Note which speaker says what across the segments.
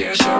Speaker 1: You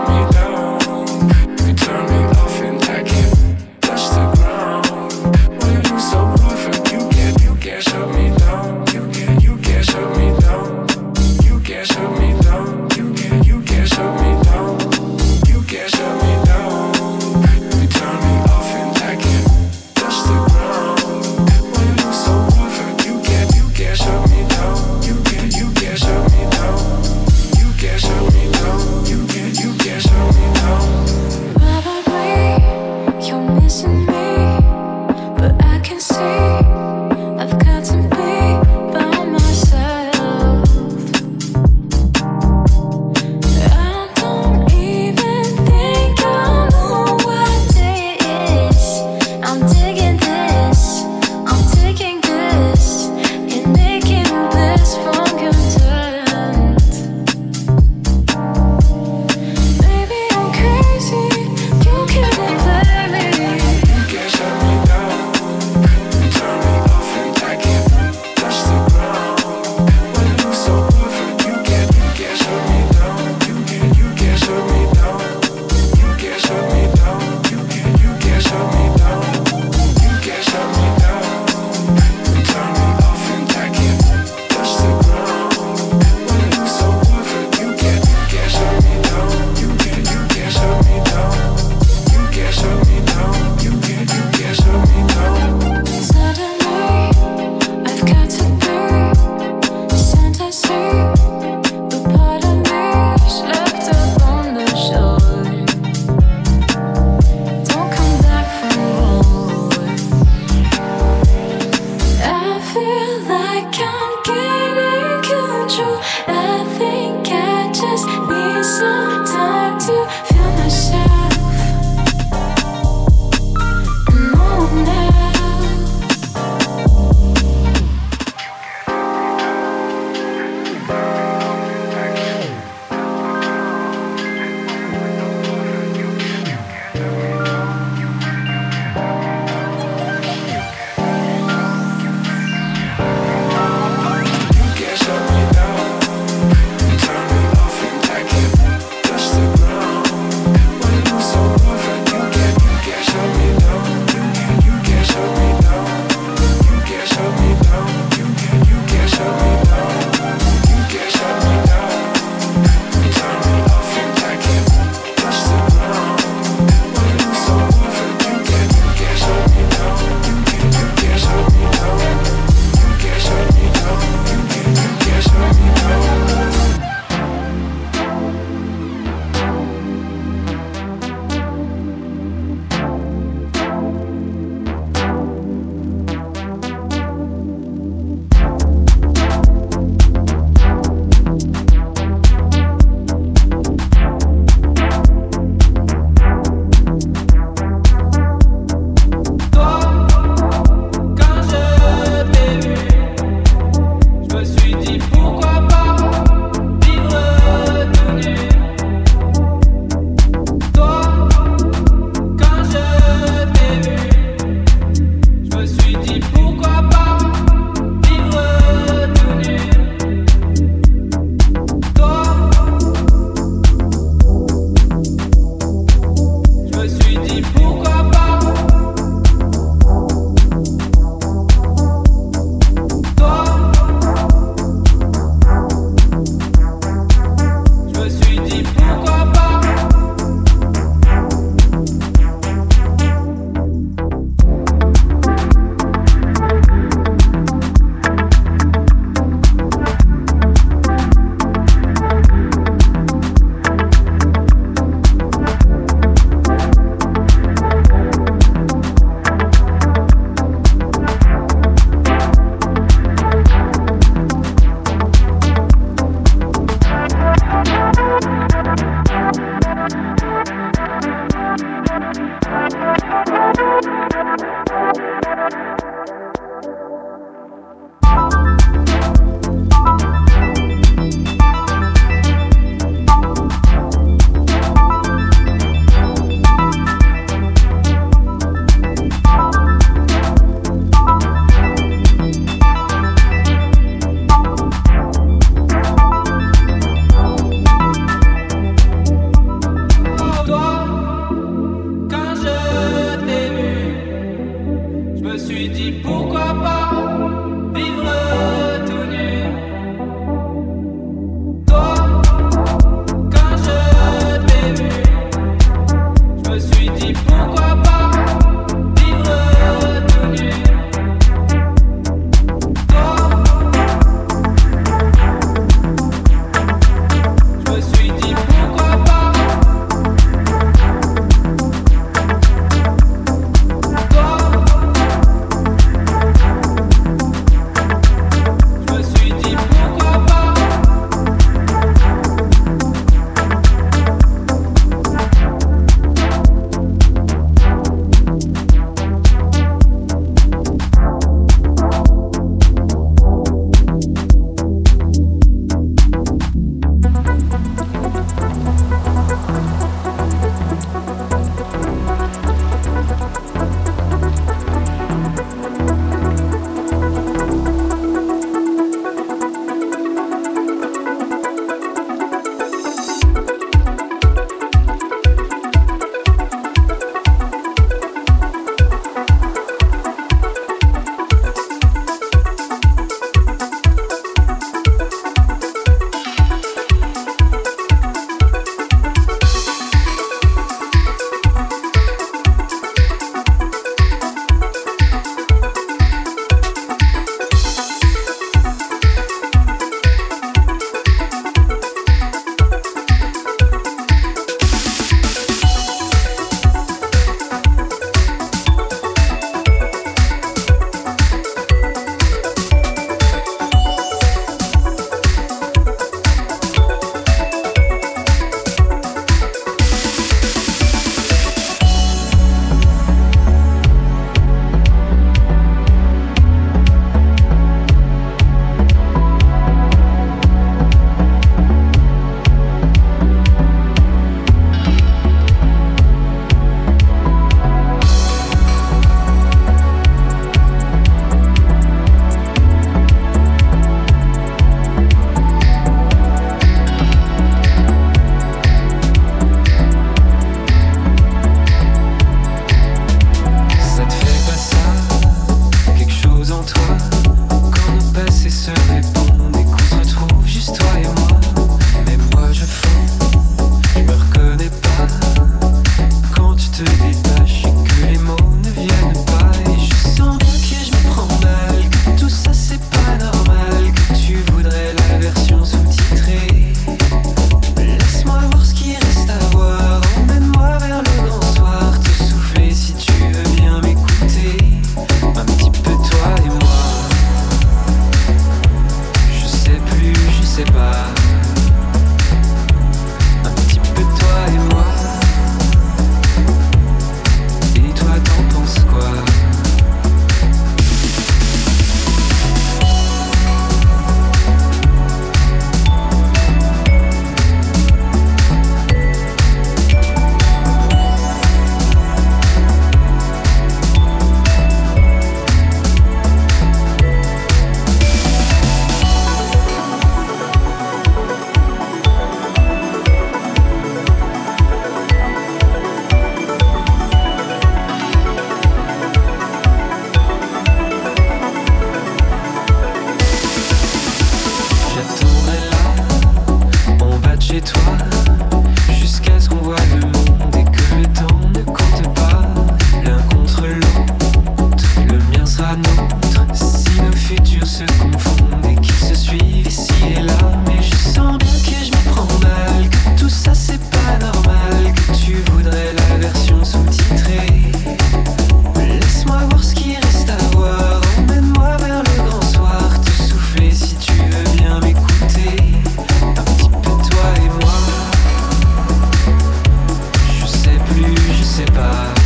Speaker 1: se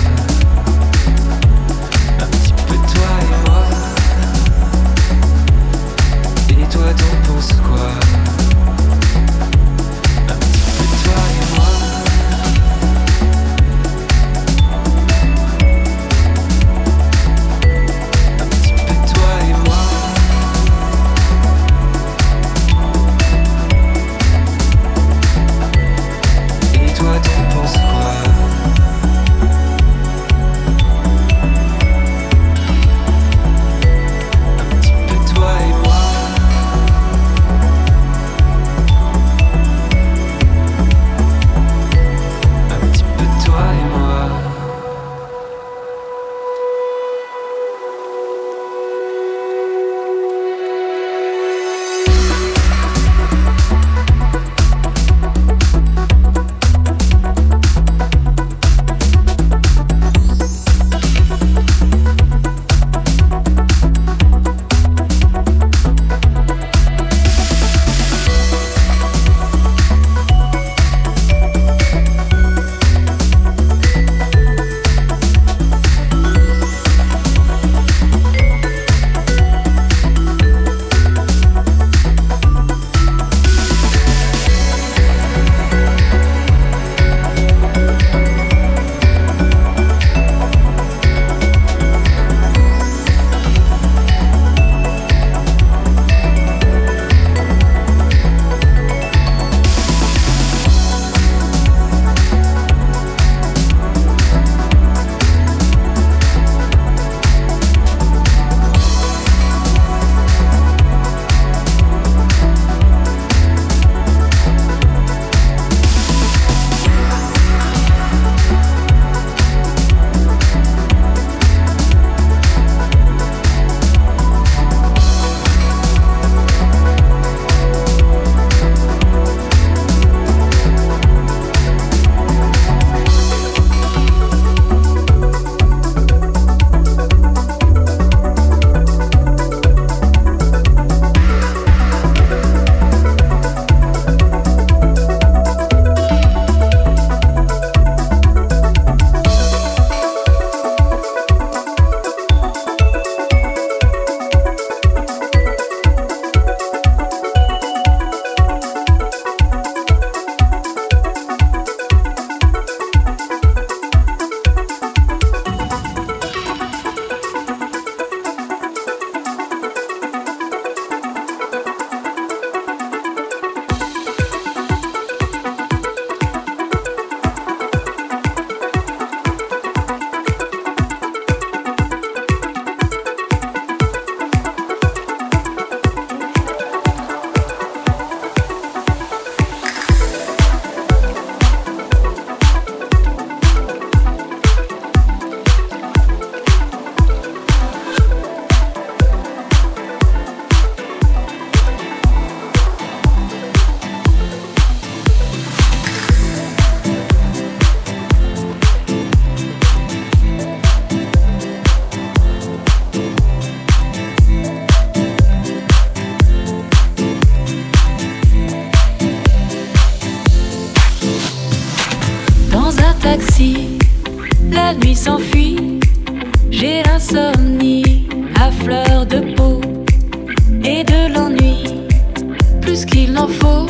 Speaker 1: plus qu'il n'en faut.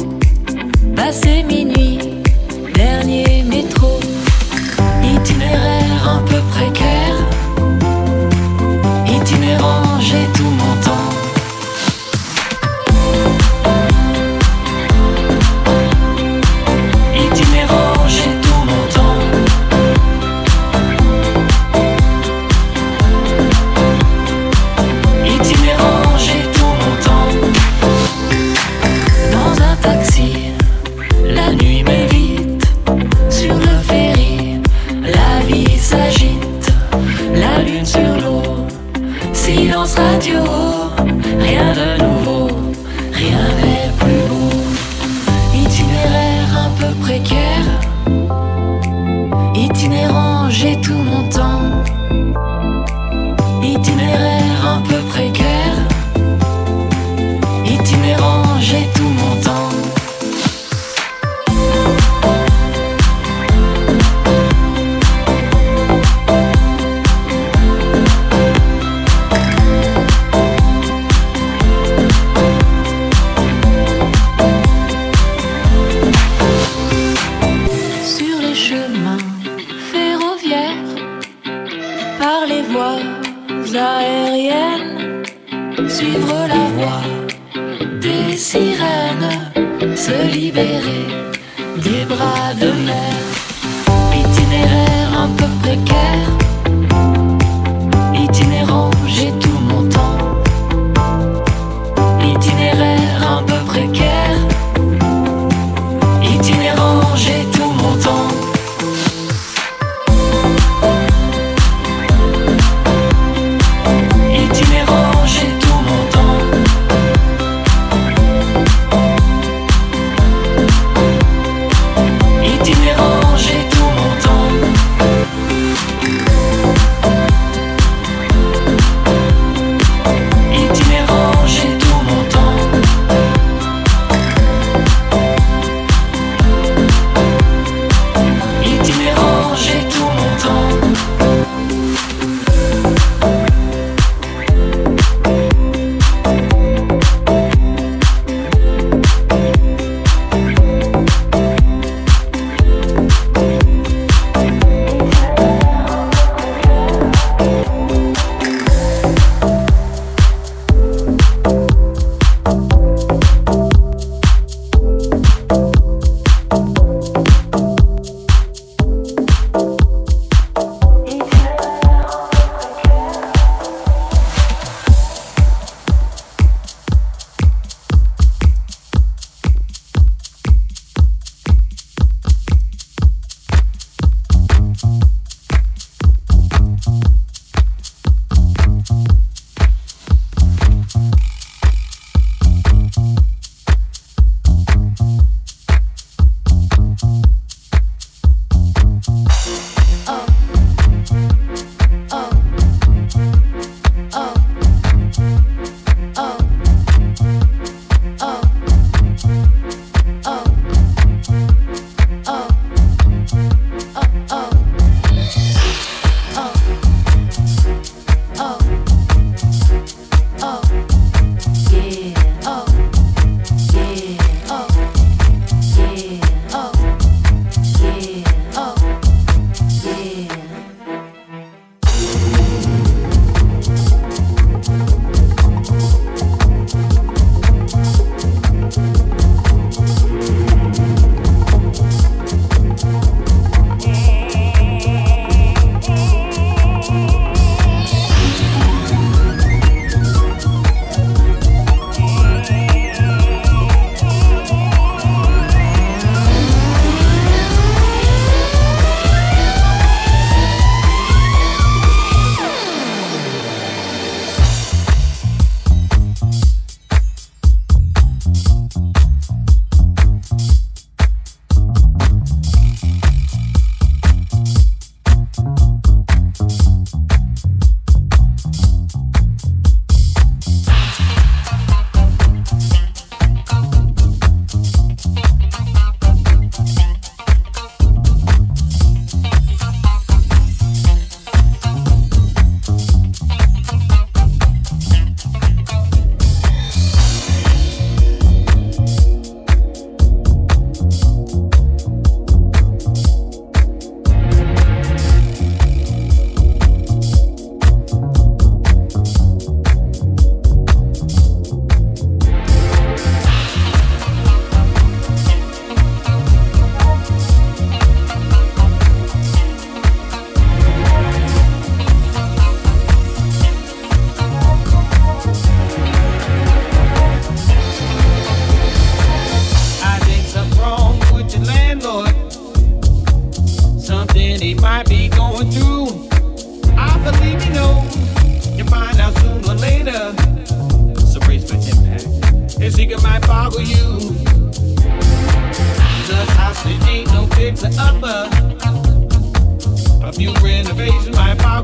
Speaker 1: Passé minuit, dernier métro. Itinéraire un peu précaire, itinérant, j'ai tout mon temps.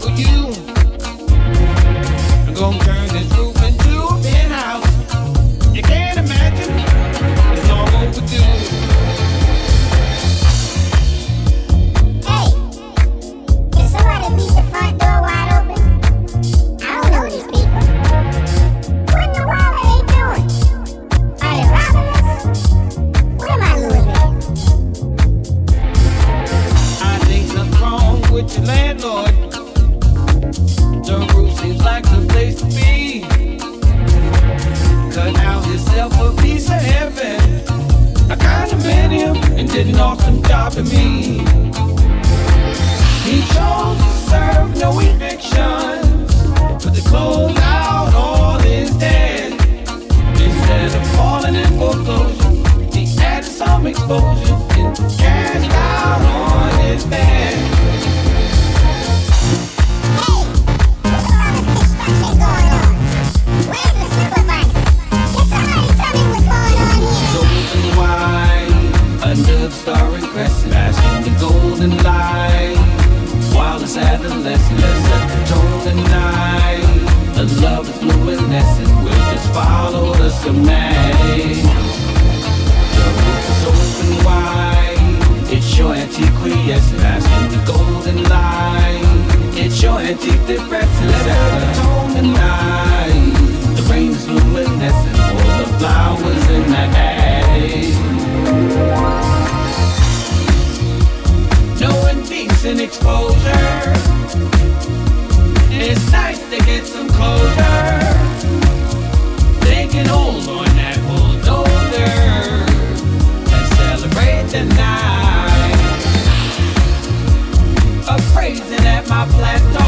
Speaker 2: Renovations you. My plateau,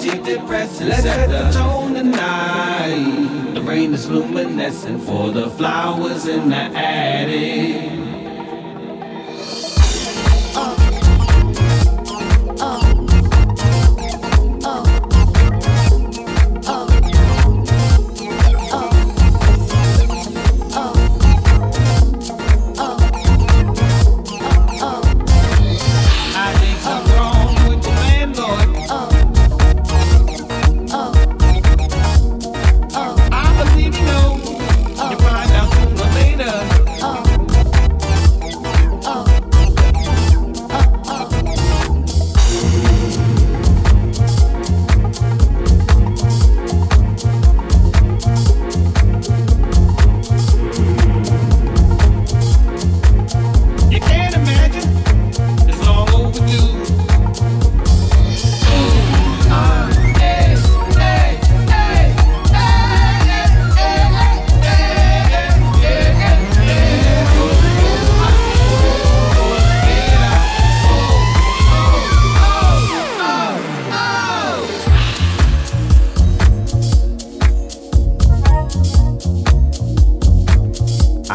Speaker 2: antidepressant. Let's set the tone tonight. The rain is luminescent for the flowers in the attic.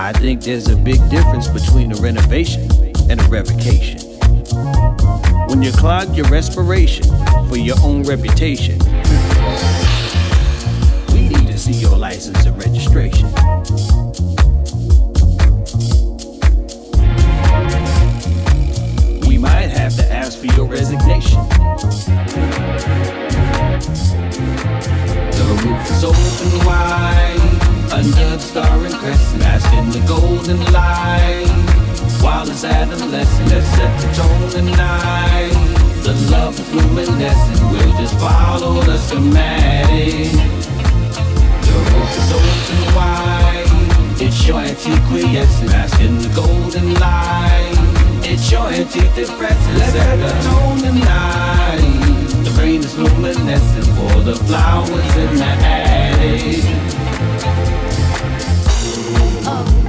Speaker 2: I think
Speaker 3: there's a big difference between a renovation and a revocation. When you clog your respiration for your own reputation, we need to see your license and registration. We might have to ask for your resignation.
Speaker 2: The roof is open wide under the star and crescent, basking the golden light. While it's adolescent, let's set the tone tonight. The love is luminescent, we'll just follow the schematic. The roof is open wide. It's your antiquiescent, basking the golden light. It's your antidepressant, let's set the tone tonight. The rain is luminescent for the flowers in the attic
Speaker 4: love.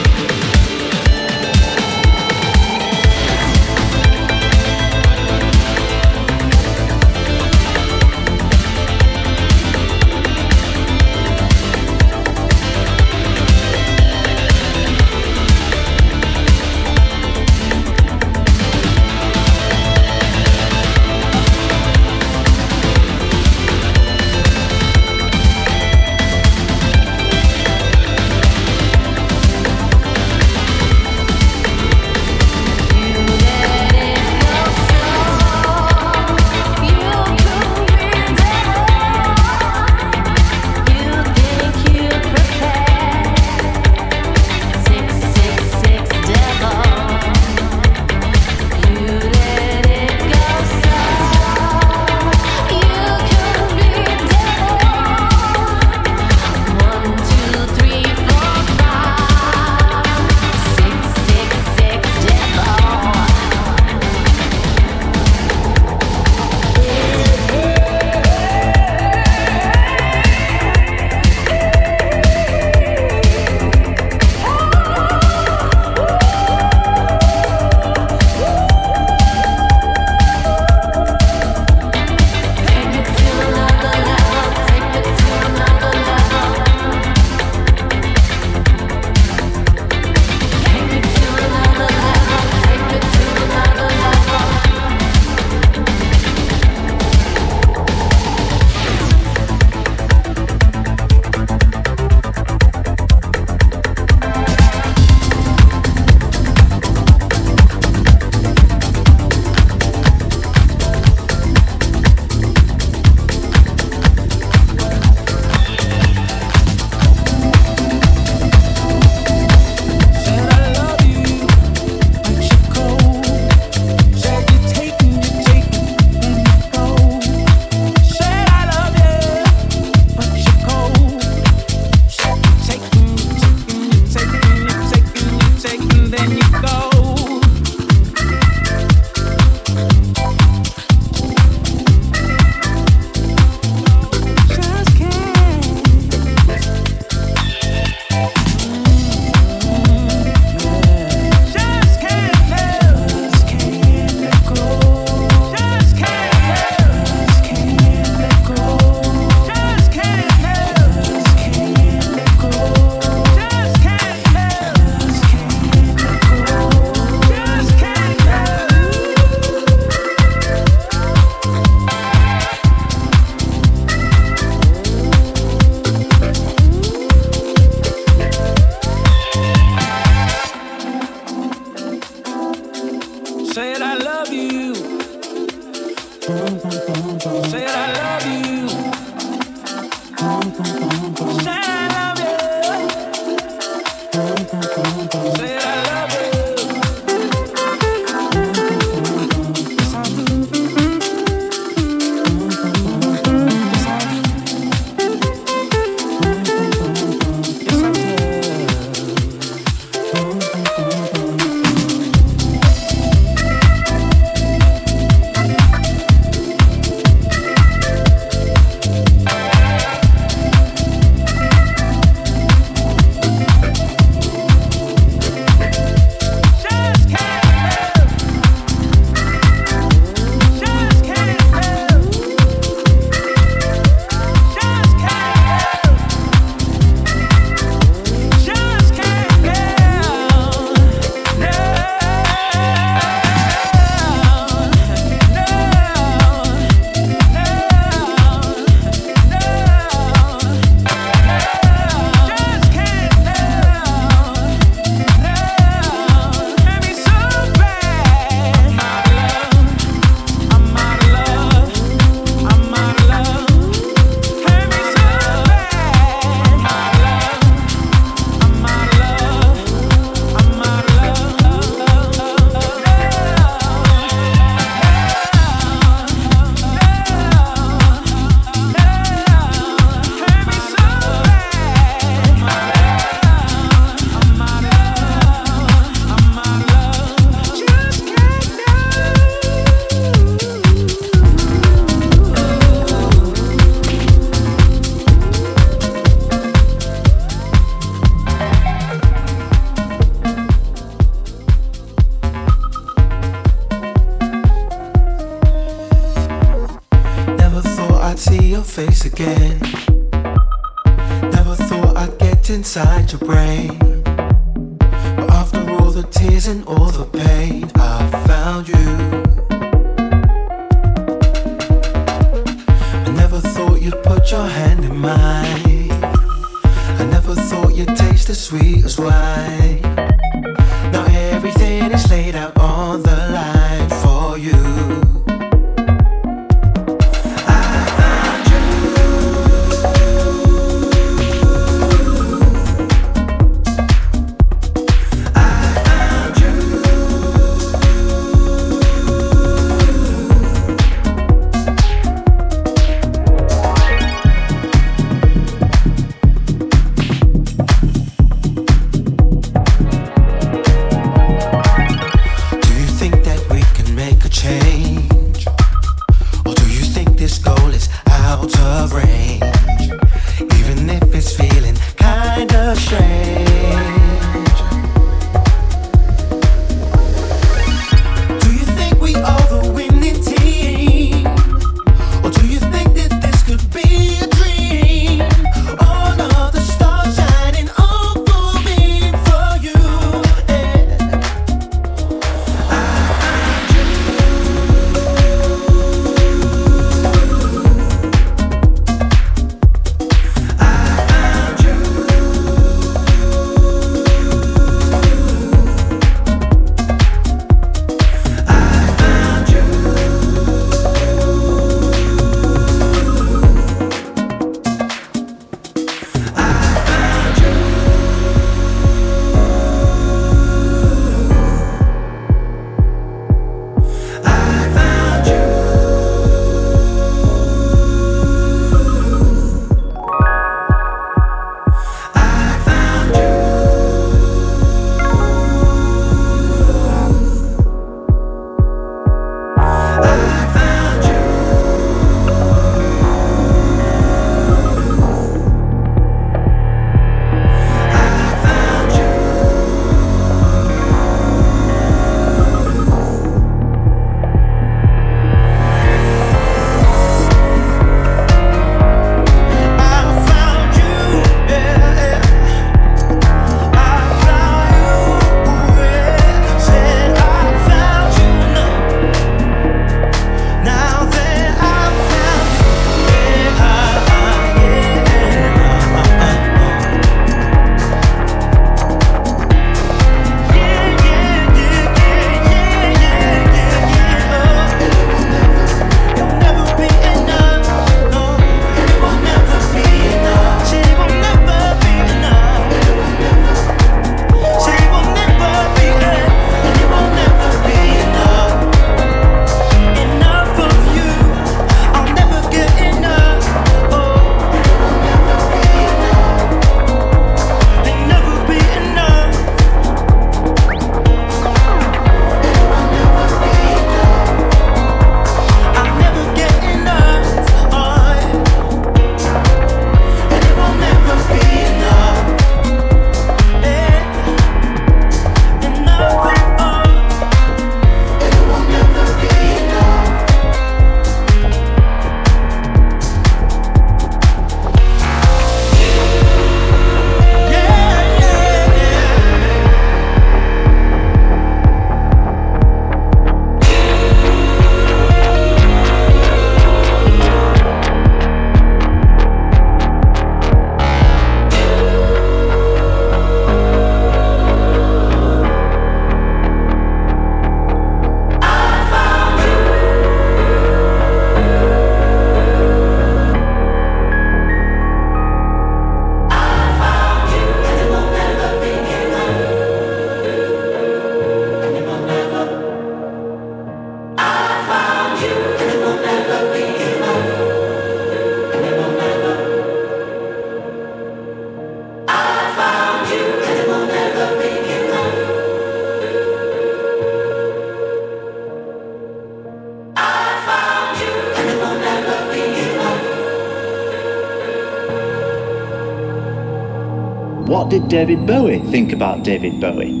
Speaker 5: David Bowie think about David Bowie?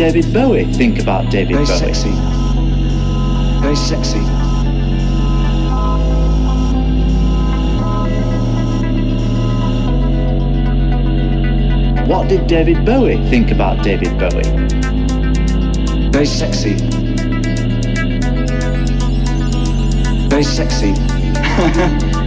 Speaker 5: David Bowie think about David
Speaker 6: Very
Speaker 5: Bowie?
Speaker 6: Sexy. Very sexy.
Speaker 5: What did David Bowie think about David Bowie?
Speaker 6: Very sexy. Very sexy.